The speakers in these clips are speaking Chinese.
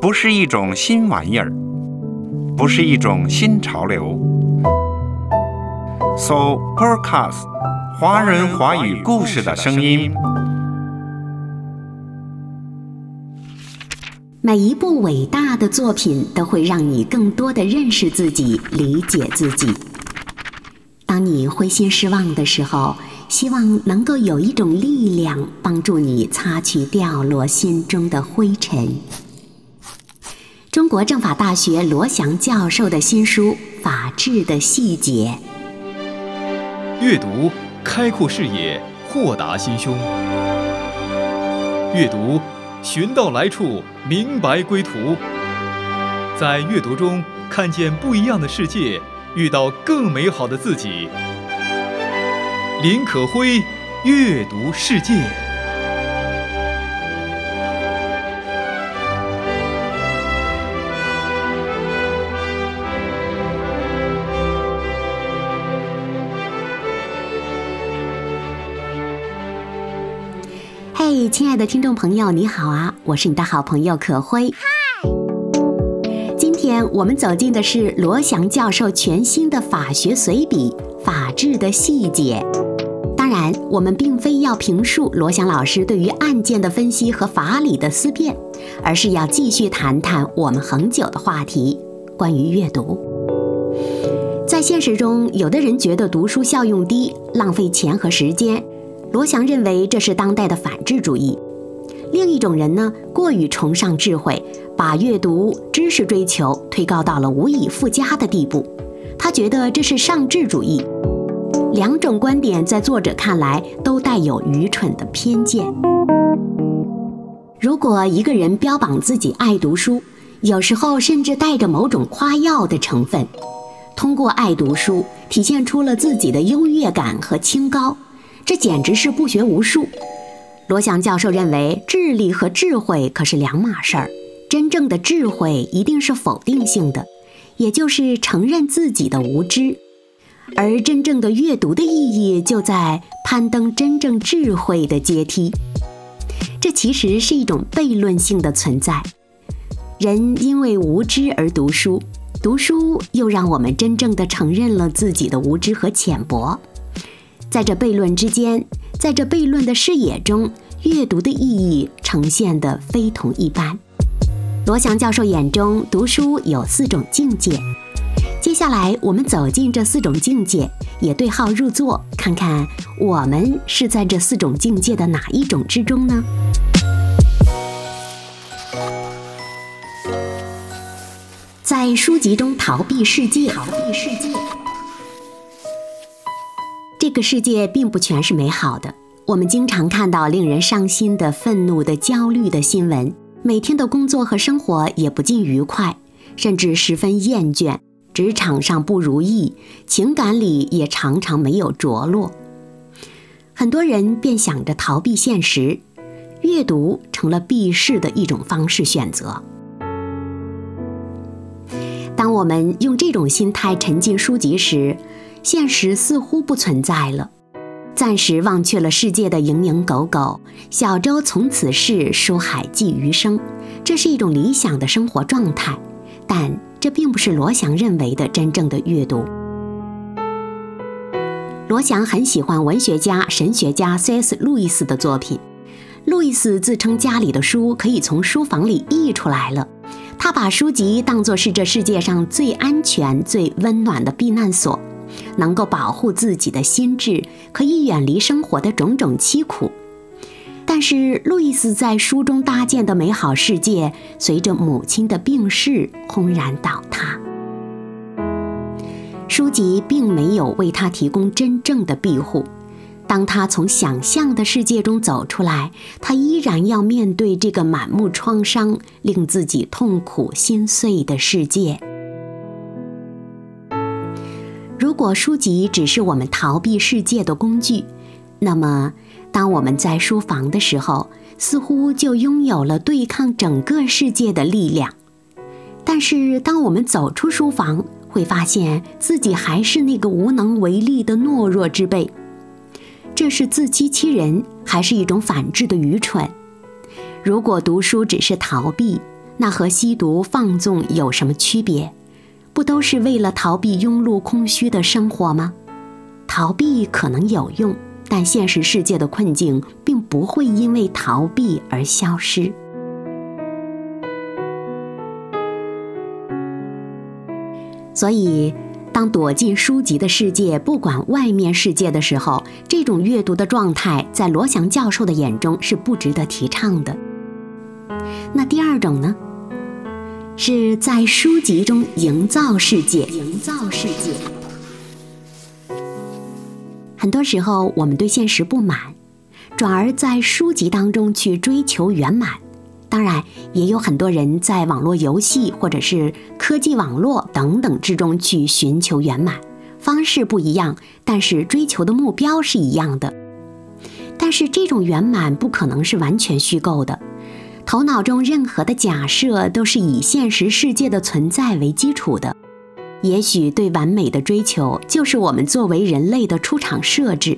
不是一种新玩意儿，不是一种新潮流。So Podcast，华人华语故事的声音。每一部伟大的作品都会让你更多的认识自己，理解自己。当你灰心失望的时候，希望能够有一种力量帮助你擦去掉落心中的灰尘。中国政法大学罗翔教授的新书《法治的细节》，阅读开阔视野，豁达心胸。阅读。寻到来处，明白归途。在阅读中看见不一样的世界，遇到更美好的自己。林可辉，阅读世界。嘿亲爱的听众朋友，你好啊！我是你的好朋友可辉。嗨，今天我们走进的是罗翔教授全新的法学随笔《法治的细节》。我们并非要评述罗翔老师对于案件的分析和法理的思辨，而是要继续谈谈我们恒久的话题——关于阅读。在现实中，有的人觉得读书效用低，浪费钱和时间。罗翔认为这是当代的反智主义。另一种人呢，过于崇尚智慧，把阅读、知识追求推高到了无以复加的地步。他觉得这是上智主义。两种观点在作者看来都带有愚蠢的偏见。如果一个人标榜自己爱读书，有时候甚至带着某种夸耀的成分，通过爱读书体现出了自己的优越感和清高。这简直是不学无术。罗翔教授认为，智力和智慧可是两码事儿。真正的智慧一定是否定性的，也就是承认自己的无知。而真正的阅读的意义，就在攀登真正智慧的阶梯。这其实是一种悖论性的存在。人因为无知而读书，读书又让我们真正的承认了自己的无知和浅薄。在这悖论之间，在这悖论的视野中，阅读的意义呈现得非同一般。罗翔教授眼中，读书有四种境界。接下来，我们走进这四种境界，也对号入座，看看我们是在这四种境界的哪一种之中呢？在书籍中逃避世界，逃避世界。这个世界并不全是美好的，我们经常看到令人伤心的、愤怒的、焦虑的新闻，每天的工作和生活也不尽愉快，甚至十分厌倦，职场上不如意，情感里也常常没有着落。很多人便想着逃避现实，阅读成了避世的一种方式选择。当我们用这种心态沉浸书籍时，现实似乎不存在了，暂时忘却了世界的蝇营狗苟，小舟从此逝，书海寄余生。这是一种理想的生活状态，但这并不是罗翔认为的真正的阅读。罗翔很喜欢文学家、神学家 C.S. 路易斯的作品。路易斯自称家里的书可以从书房里溢出来了，他把书籍当作是这世界上最安全、最温暖的避难所。能够保护自己的心智，可以远离生活的种种凄苦。但是，路易斯在书中搭建的美好世界，随着母亲的病逝轰然倒塌。书籍并没有为他提供真正的庇护。当他从想象的世界中走出来，他依然要面对这个满目创伤、令自己痛苦心碎的世界。如果书籍只是我们逃避世界的工具，那么当我们在书房的时候，似乎就拥有了对抗整个世界的力量。但是当我们走出书房，会发现自己还是那个无能为力的懦弱之辈。这是自欺欺人，还是一种反智的愚蠢？如果读书只是逃避，那和吸毒放纵有什么区别？不都是为了逃避庸碌空虚的生活吗？逃避可能有用，但现实世界的困境并不会因为逃避而消失。所以，当躲进书籍的世界，不管外面世界的时候，这种阅读的状态，在罗翔教授的眼中是不值得提倡的。那第二种呢，是在书籍中营造世界。营造世界。很多时候，我们对现实不满，转而在书籍当中去追求圆满。当然，也有很多人在网络游戏或者是科技网络等等之中去寻求圆满，方式不一样，但是追求的目标是一样的。但是这种圆满不可能是完全虚构的，头脑中任何的假设都是以现实世界的存在为基础的。也许对完美的追求就是我们作为人类的出厂设置。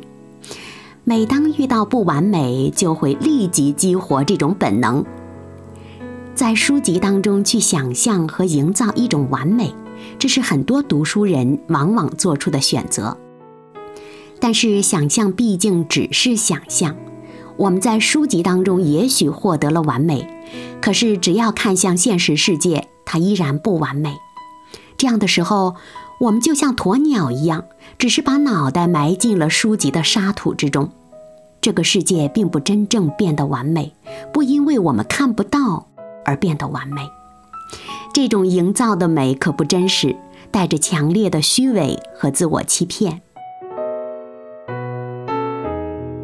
每当遇到不完美，就会立即激活这种本能。在书籍当中去想象和营造一种完美，这是很多读书人往往做出的选择。但是想象毕竟只是想象，我们在书籍当中也许获得了完美，可是只要看向现实世界，它依然不完美。这样的时候，我们就像鸵鸟一样，只是把脑袋埋进了书籍的沙土之中。这个世界并不真正变得完美，不因为我们看不到。而变得完美，这种营造的美可不真实，带着强烈的虚伪和自我欺骗。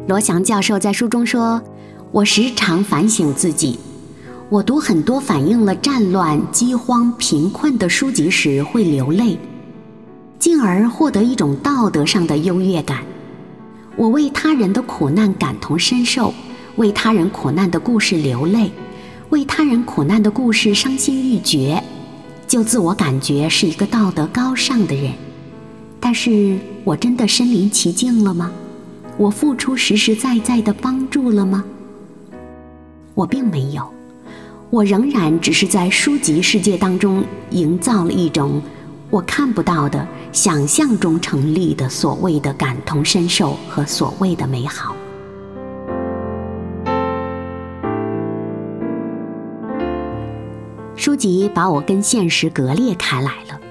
罗翔教授在书中说：“我时常反省自己，我读很多反映了战乱、饥荒、贫困的书籍时会流泪，进而获得一种道德上的优越感。我为他人的苦难感同身受，为他人苦难的故事流泪。”为他人苦难的故事伤心欲绝，就自我感觉是一个道德高尚的人。但是我真的身临其境了吗？我付出实实在在的帮助了吗？我并没有，我仍然只是在书籍世界当中营造了一种我看不到的、想象中成立的所谓的感同身受和所谓的美好。书籍把我跟现实割裂开来了，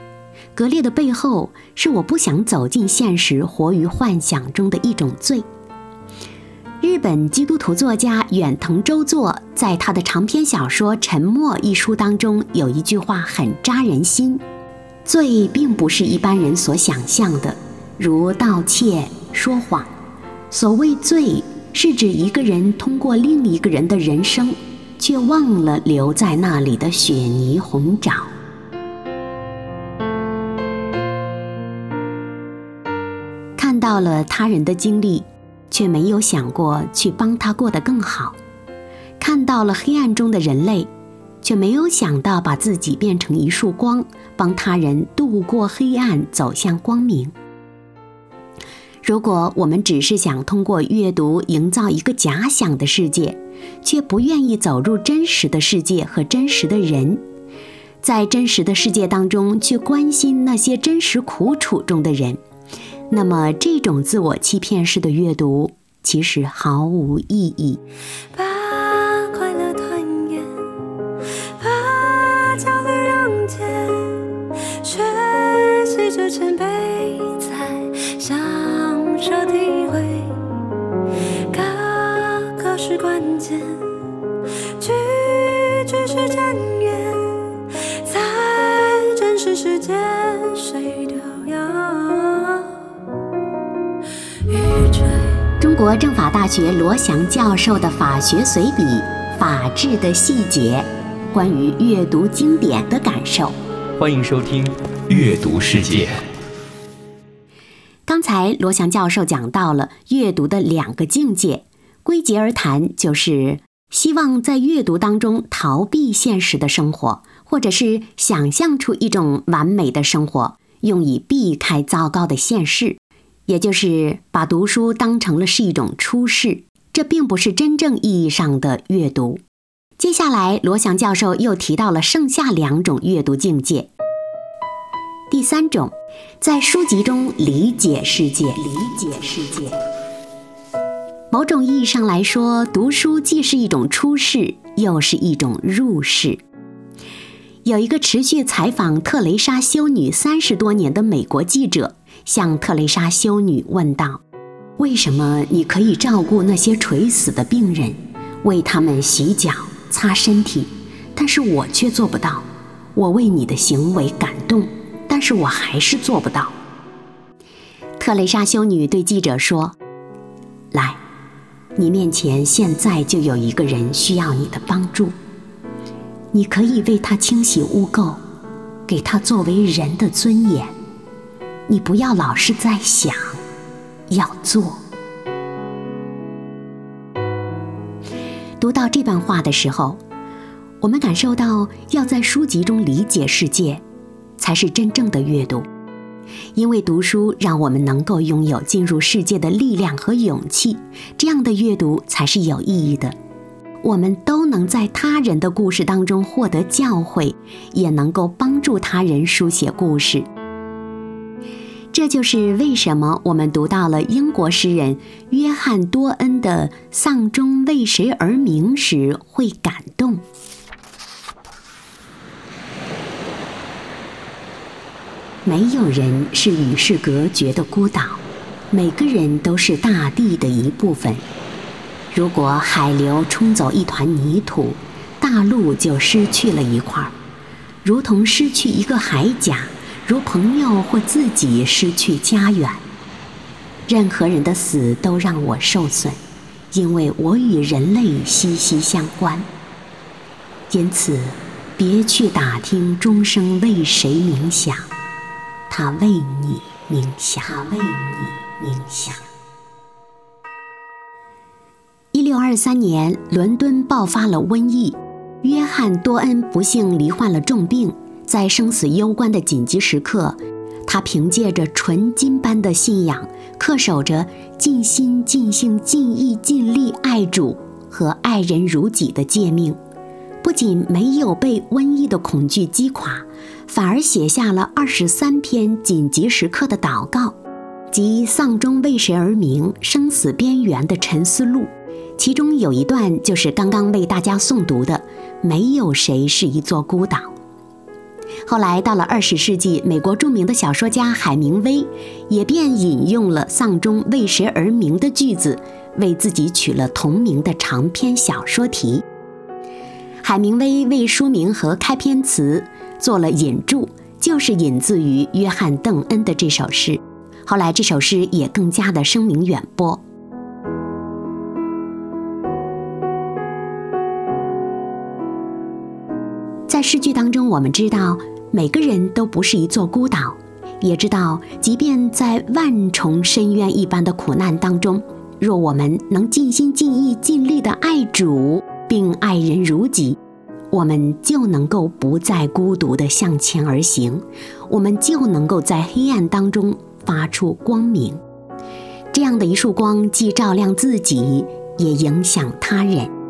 割裂的背后是我不想走进现实，活于幻想中的一种罪。日本基督徒作家远藤周作在他的长篇小说《沉默》一书当中有一句话很扎人心：罪并不是一般人所想象的，如盗窃、说谎。所谓罪，是指一个人通过另一个人的人生。却忘了留在那里的雪泥红爪，看到了他人的经历，却没有想过去帮他过得更好；看到了黑暗中的人类，却没有想到把自己变成一束光，帮他人度过黑暗，走向光明。如果我们只是想通过阅读营造一个假想的世界，却不愿意走入真实的世界和真实的人，在真实的世界当中去关心那些真实苦楚中的人，那么这种自我欺骗式的阅读其实毫无意义。国政法大学罗翔教授的法学随笔《法治的细节》，关于阅读经典的感受。欢迎收听《阅读世界》。刚才罗翔教授讲到了阅读的两个境界，归结而谈，就是希望在阅读当中逃避现实的生活，或者是想象出一种完美的生活，用以避开糟糕的现实。也就是把读书当成了是一种出世，这并不是真正意义上的阅读。接下来，罗翔教授又提到了剩下两种阅读境界。第三种，在书籍中理解世界，理解世界。某种意义上来说，读书既是一种出世，又是一种入世。有一个持续采访特蕾莎修女三十多年的美国记者，向特蕾莎修女问道：“为什么你可以照顾那些垂死的病人，为他们洗脚、擦身体，但是我却做不到？我为你的行为感动。”但是我还是做不到。特蕾莎修女对记者说：“来，你面前现在就有一个人需要你的帮助，你可以为他清洗污垢，给他作为人的尊严。你不要老是在想，要做。”读到这段话的时候，我们感受到要在书籍中理解世界。才是真正的阅读，因为读书让我们能够拥有进入世界的力量和勇气。这样的阅读才是有意义的。我们都能在他人的故事当中获得教诲，也能够帮助他人书写故事。这就是为什么我们读到了英国诗人约翰多恩的《丧钟为谁而鸣》时会感动。没有人是与世隔绝的孤岛，每个人都是大地的一部分。如果海流冲走一团泥土，大陆就失去了一块儿，如同失去一个海甲，如朋友或自己失去家园。任何人的死都让我受损，因为我与人类息息相关。因此，别去打听钟声为谁鸣响。他为你冥想，他为你冥想。一六二三年，伦敦爆发了瘟疫，约翰多恩不幸罹患了重病。在生死攸关的紧急时刻，他凭借着纯金般的信仰，恪守着尽心、尽性、尽意、尽力爱主和爱人如己的诫命，不仅没有被瘟疫的恐惧击垮。反而写下了二十三篇紧急时刻的祷告，即丧钟为谁而鸣，生死边缘的沉思录。其中有一段就是刚刚为大家诵读的：“没有谁是一座孤岛。”后来到了二十世纪，美国著名的小说家海明威也便引用了丧钟为谁而鸣的句子，为自己取了同名的长篇小说题。海明威为书名和开篇词。做了引注，就是引自于约翰·邓恩的这首诗。后来这首诗也更加的声名远播。诗句当中，我们知道每个人都不是一座孤岛，也知道即便在万重深渊一般的苦难当中，若我们能尽心尽意尽力的爱主，并爱人如己。我们就能够不再孤独地向前而行，我们就能够在黑暗当中发出光明。这样的一束光，既照亮自己，也影响他人。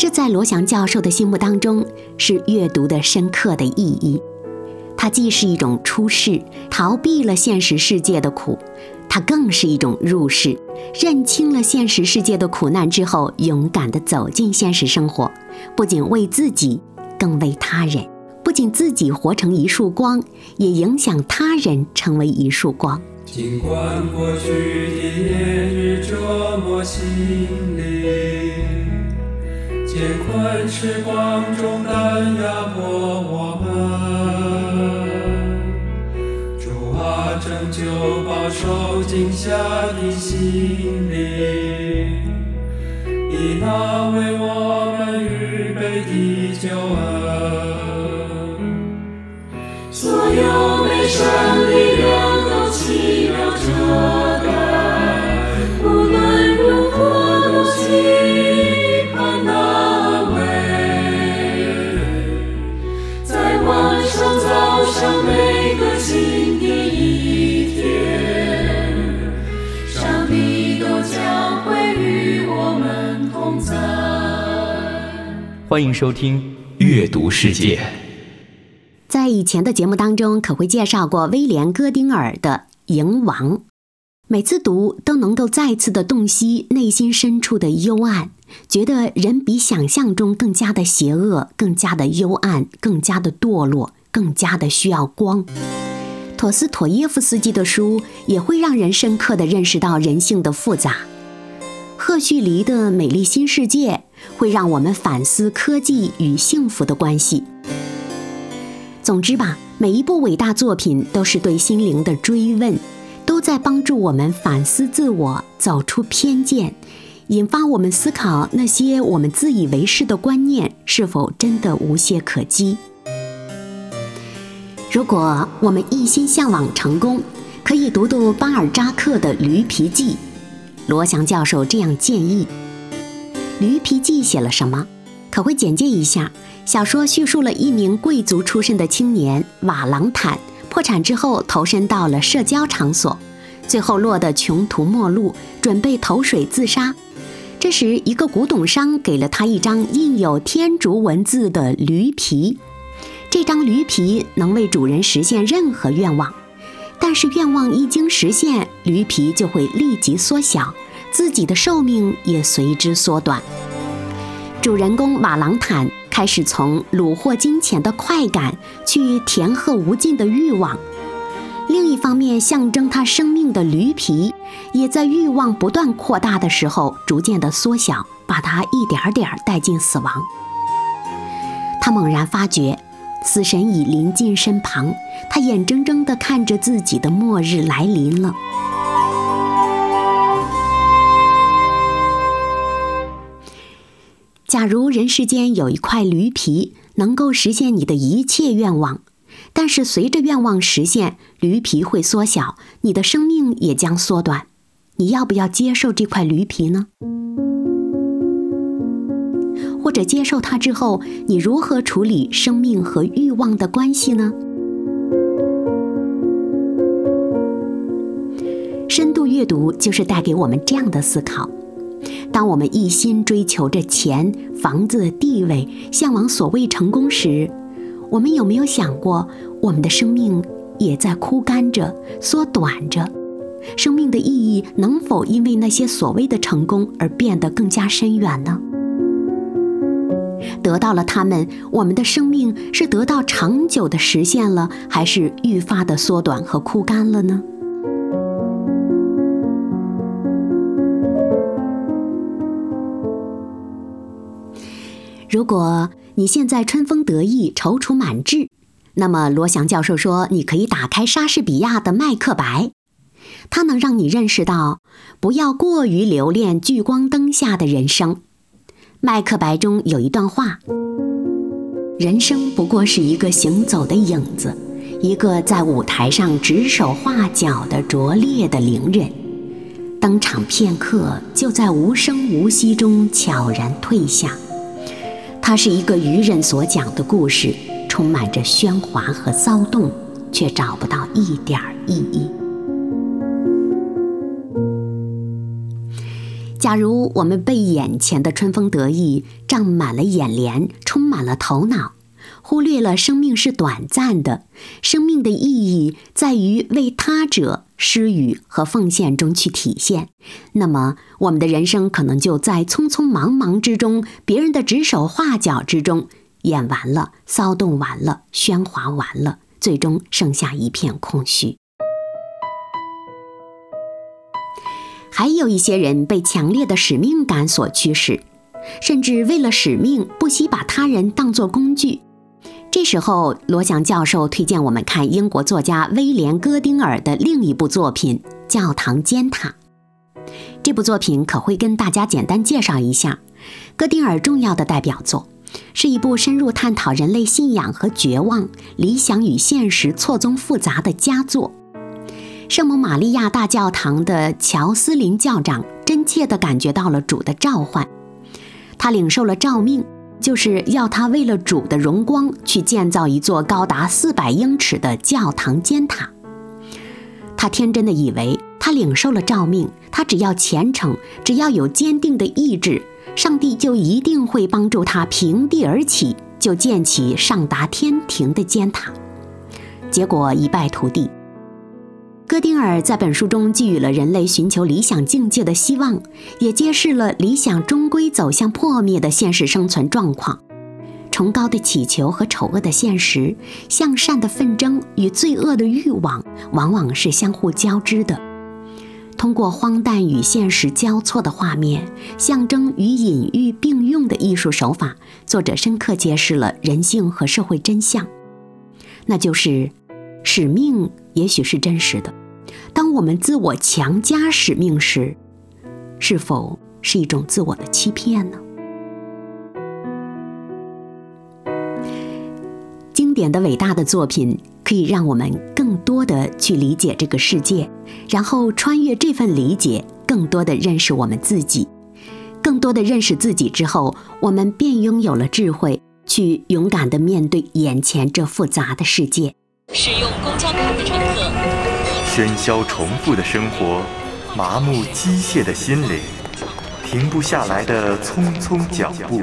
这在罗翔教授的心目当中，是阅读的深刻的意义。它既是一种出世，逃避了现实世界的苦。它更是一种入世，认清了现实世界的苦难之后，勇敢地走进现实生活，不仅为自己，更为他人；不仅自己活成一束光，也影响他人成为一束光。尽管过去的年日折磨心灵，艰困时光中担压迫我们。主啊拯救饱受惊吓的心灵，以那为我们预备的救恩。所有悲伤力量都奇妙遮欢迎收听《阅读世界》。在以前的节目当中，可会介绍过威廉·戈丁尔的《蝇王》，每次读都能够再次的洞悉内心深处的幽暗，觉得人比想象中更加的邪恶，更加的幽暗，更加的堕落，更加的需要光。陀思妥耶夫斯基的书也会让人深刻的认识到人性的复杂。赫胥黎的《美丽新世界》会让我们反思科技与幸福的关系。总之吧，每一部伟大作品都是对心灵的追问，都在帮助我们反思自我，走出偏见，引发我们思考那些我们自以为是的观念是否真的无懈可击。如果我们一心向往成功，可以读读巴尔扎克的《驴皮记》。罗翔教授这样建议：《驴皮记》写了什么？可会简介一下。小说叙述了一名贵族出身的青年瓦朗坦破产之后投身到了社交场所，最后落得穷途末路，准备投水自杀。这时，一个古董商给了他一张印有天竺文字的驴皮。这张驴皮能为主人实现任何愿望，但是愿望一经实现，驴皮就会立即缩小，自己的寿命也随之缩短。主人公瓦朗坦开始从虏获金钱的快感去填壑无尽的欲望，另一方面，象征他生命的驴皮也在欲望不断扩大的时候逐渐的缩小，把他一点点带进死亡。他猛然发觉。死神已临近身旁，他眼睁睁地看着自己的末日来临了。假如人世间有一块驴皮，能够实现你的一切愿望，但是随着愿望实现，驴皮会缩小，你的生命也将缩短，你要不要接受这块驴皮呢？或者接受它之后，你如何处理生命和欲望的关系呢？深度阅读就是带给我们这样的思考：当我们一心追求着钱、房子、地位，向往所谓成功时，我们有没有想过，我们的生命也在枯干着、缩短着？生命的意义能否因为那些所谓的成功而变得更加深远呢？得到了他们，我们的生命是得到长久的实现了，还是愈发的缩短和枯干了呢？如果你现在春风得意、踌躇满志，那么罗翔教授说，你可以打开莎士比亚的《麦克白》，它能让你认识到，不要过于留恋聚光灯下的人生。《麦克白》中有一段话：“人生不过是一个行走的影子，一个在舞台上指手画脚的拙劣的伶人，登场片刻，就在无声无息中悄然退下。它是一个愚人所讲的故事，充满着喧哗和骚动，却找不到一点儿意义。”假如我们被眼前的春风得意胀满了眼帘，充满了头脑，忽略了生命是短暂的，生命的意义在于为他者施予和奉献中去体现，那么我们的人生可能就在匆匆忙忙之中，别人的指手画脚之中演完了，骚动完了，喧哗完了，最终剩下一片空虚。还有一些人被强烈的使命感所驱使，甚至为了使命不惜把他人当作工具。这时候，罗翔教授推荐我们看英国作家威廉·戈丁尔的另一部作品《教堂尖塔》。这部作品可会跟大家简单介绍一下。戈丁尔重要的代表作，是一部深入探讨人类信仰和绝望、理想与现实错综复杂的佳作。圣母玛利亚大教堂的乔斯林教长真切地感觉到了主的召唤，他领受了诏命，就是要他为了主的荣光去建造一座高达四百英尺的教堂尖塔。他天真的以为，他领受了诏命，他只要虔诚，只要有坚定的意志，上帝就一定会帮助他平地而起，就建起上达天庭的尖塔。结果一败涂地。戈丁尔在本书中寄予了人类寻求理想境界的希望，也揭示了理想终归走向破灭的现实生存状况。崇高的祈求和丑恶的现实，向善的纷争与罪恶的欲望，往往是相互交织的。通过荒诞与现实交错的画面，象征与隐喻并用的艺术手法，作者深刻揭示了人性和社会真相，那就是使命也许是真实的。当我们自我强加使命时，是否是一种自我的欺骗呢？经典的伟大的作品可以让我们更多的去理解这个世界，然后穿越这份理解，更多的认识我们自己。更多的认识自己之后，我们便拥有了智慧，去勇敢的面对眼前这复杂的世界。使用公交卡的乘客，喧嚣重复的生活，麻木机械的心灵，停不下来的匆匆脚步。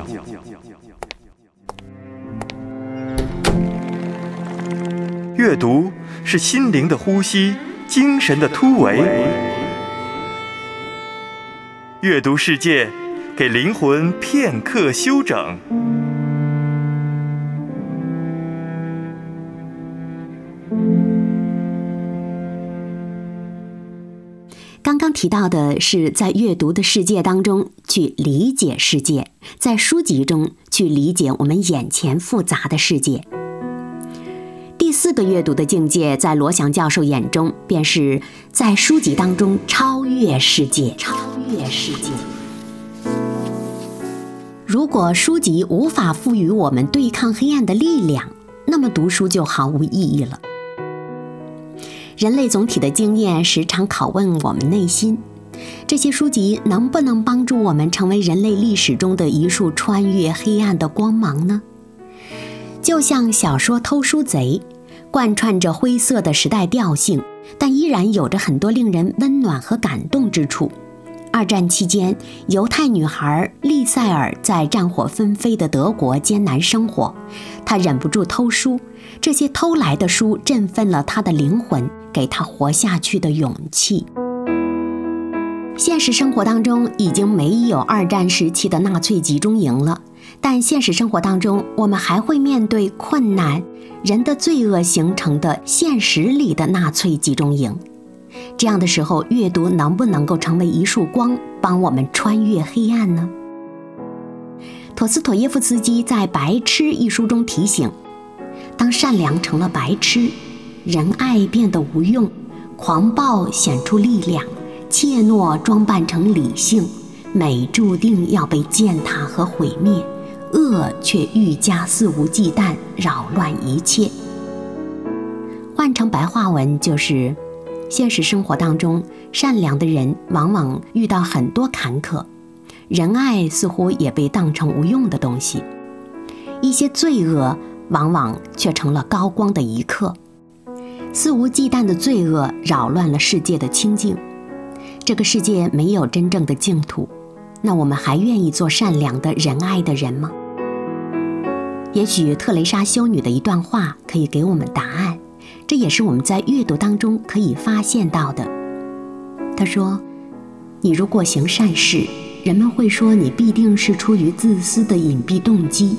阅读是心灵的呼吸，精神的突围。阅读世界，给灵魂片刻休整。刚刚提到的是在阅读的世界当中去理解世界，在书籍中去理解我们眼前复杂的世界。第四个阅读的境界，在罗翔教授眼中，便是在书籍当中超越世界。超越世界。如果书籍无法赋予我们对抗黑暗的力量，那么读书就毫无意义了。人类总体的经验时常拷问我们内心：这些书籍能不能帮助我们成为人类历史中的一束穿越黑暗的光芒呢？就像小说《偷书贼》，贯穿着灰色的时代调性，但依然有着很多令人温暖和感动之处。二战期间，犹太女孩丽塞尔在战火纷飞的德国艰难生活，她忍不住偷书。这些偷来的书振奋了她的灵魂，给她活下去的勇气。现实生活当中已经没有二战时期的纳粹集中营了，但现实生活当中，我们还会面对困难、人的罪恶形成的现实里的纳粹集中营。这样的时候，阅读能不能够成为一束光，帮我们穿越黑暗呢？陀思妥耶夫斯基在《白痴》一书中提醒：当善良成了白痴，仁爱变得无用，狂暴显出力量，怯懦装扮成理性，美注定要被践踏和毁灭，恶却愈加肆无忌惮，扰乱一切。换成白话文就是。现实生活当中，善良的人往往遇到很多坎坷，仁爱似乎也被当成无用的东西，一些罪恶往往却成了高光的一刻。肆无忌惮的罪恶扰乱了世界的清净，这个世界没有真正的净土，那我们还愿意做善良的仁爱的人吗？也许特蕾莎修女的一段话可以给我们答案。这也是我们在阅读当中可以发现到的。他说：“你如果行善事，人们会说你必定是出于自私的隐蔽动机。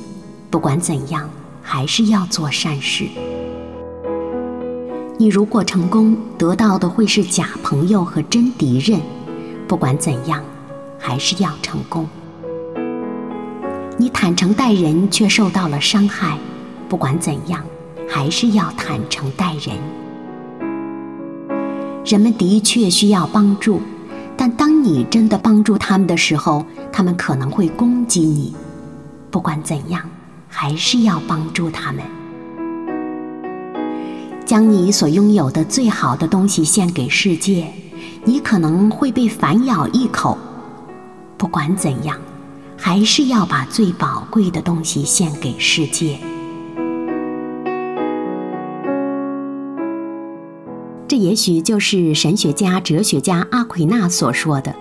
不管怎样，还是要做善事。你如果成功，得到的会是假朋友和真敌人。不管怎样，还是要成功。你坦诚待人，却受到了伤害。不管怎样。”还是要坦诚待人。人们的确需要帮助，但当你真的帮助他们的时候，他们可能会攻击你。不管怎样，还是要帮助他们。将你所拥有的最好的东西献给世界，你可能会被反咬一口。不管怎样，还是要把最宝贵的东西献给世界。这也许就是神学家、哲学家阿奎那所说的：“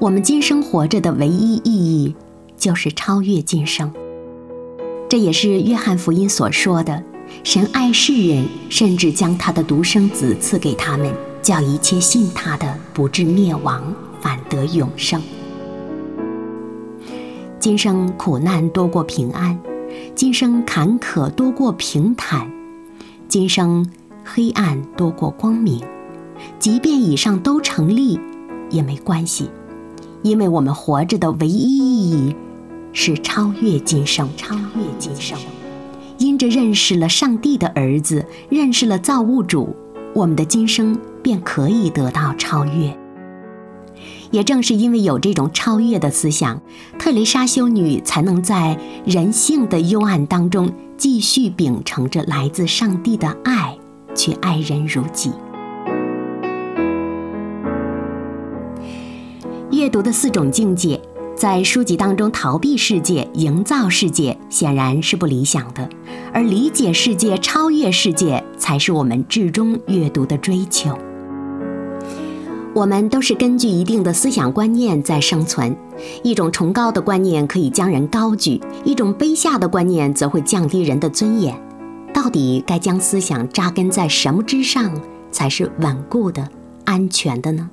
我们今生活着的唯一意义就是超越今生。这也是约翰福音所说的：“神爱世人，甚至将他的独生子赐给他们，叫一切信他的不至灭亡，反得永生。”今生苦难多过平安，今生坎坷多过平坦，今生黑暗多过光明。即便以上都成立，也没关系，因为我们活着的唯一意义是超越今生。超越今生，因着认识了上帝的儿子，认识了造物主，我们的今生便可以得到超越。也正是因为有这种超越的思想，特蕾莎修女才能在人性的幽暗当中，继续秉承着来自上帝的爱，去爱人如己。阅读的四种境界，在书籍当中逃避世界、营造世界，显然是不理想的；而理解世界、超越世界，才是我们至终阅读的追求。我们都是根据一定的思想观念在生存，一种崇高的观念可以将人高举，一种卑下的观念则会降低人的尊严。到底该将思想扎根在什么之上，才是稳固的、安全的呢？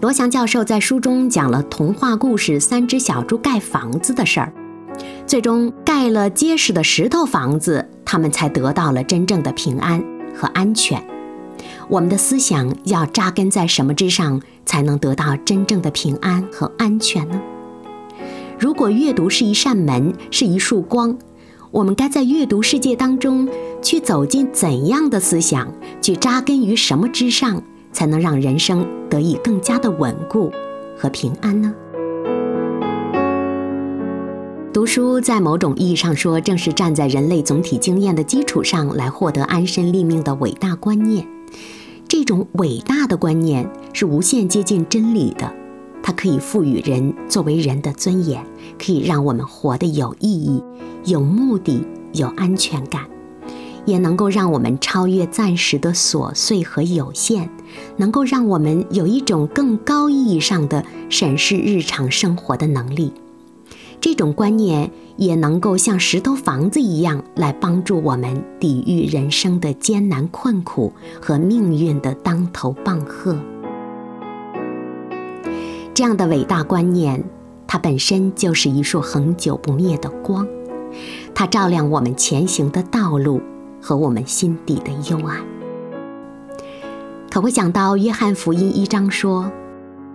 罗翔教授在书中讲了童话故事《三只小猪盖房子》的事儿。最终盖了结实的石头房子，他们才得到了真正的平安和安全。我们的思想要扎根在什么之上，才能得到真正的平安和安全呢？如果阅读是一扇门，是一束光，我们该在阅读世界当中去走进怎样的思想，去扎根于什么之上，才能让人生得以更加的稳固和平安呢？读书在某种意义上说，正是站在人类总体经验的基础上来获得安身立命的伟大观念。这种伟大的观念是无限接近真理的，它可以赋予人作为人的尊严，可以让我们活得有意义、有目的、有安全感，也能够让我们超越暂时的琐碎和有限，能够让我们有一种更高意义上的审视日常生活的能力。这种观念也能够像石头房子一样，来帮助我们抵御人生的艰难困苦和命运的当头棒喝。这样的伟大观念，它本身就是一束恒久不灭的光，它照亮我们前行的道路和我们心底的幽暗。可会想到约翰福音一章说：“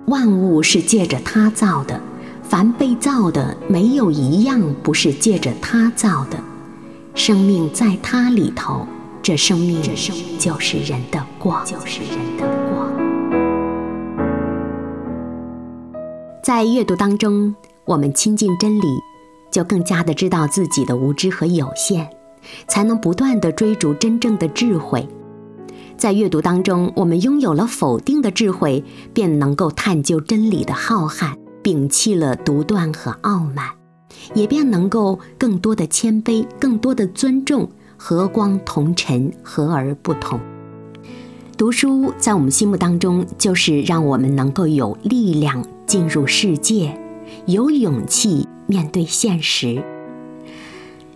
万物是借着他造的。”凡被造的，没有一样不是借着他造的。生命在他里头，这生命就是人的光，就是人的光。在阅读当中，我们亲近真理，就更加的知道自己的无知和有限，才能不断的追逐真正的智慧。在阅读当中，我们拥有了否定的智慧，便能够探究真理的浩瀚。摒弃了独断和傲慢，也便能够更多的谦卑，更多的尊重，和光同尘，和而不同。读书在我们心目当中，就是让我们能够有力量进入世界，有勇气面对现实。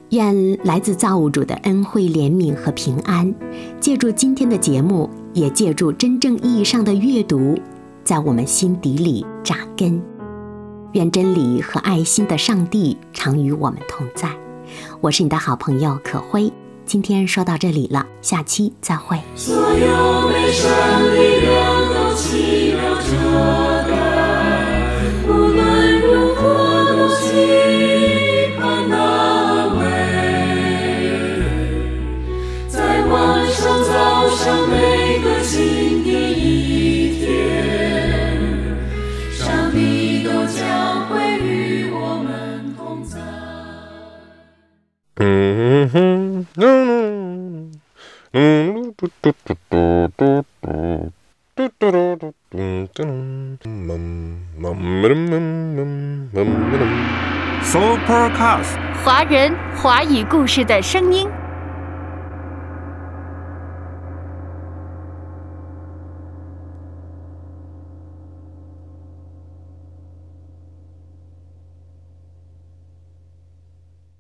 愿来自造物主的恩惠、怜悯和平安，借助今天的节目，也借助真正意义上的阅读，在我们心底里扎根。愿真理和爱心的上帝常与我们同在。我是你的好朋友可辉，今天说到这里了，下期再会。所有悲伤力量都起了嘟嘟嘟嘟嘟嘟嘟嘟嘟嘟 Supercast 华人华语故事的声音。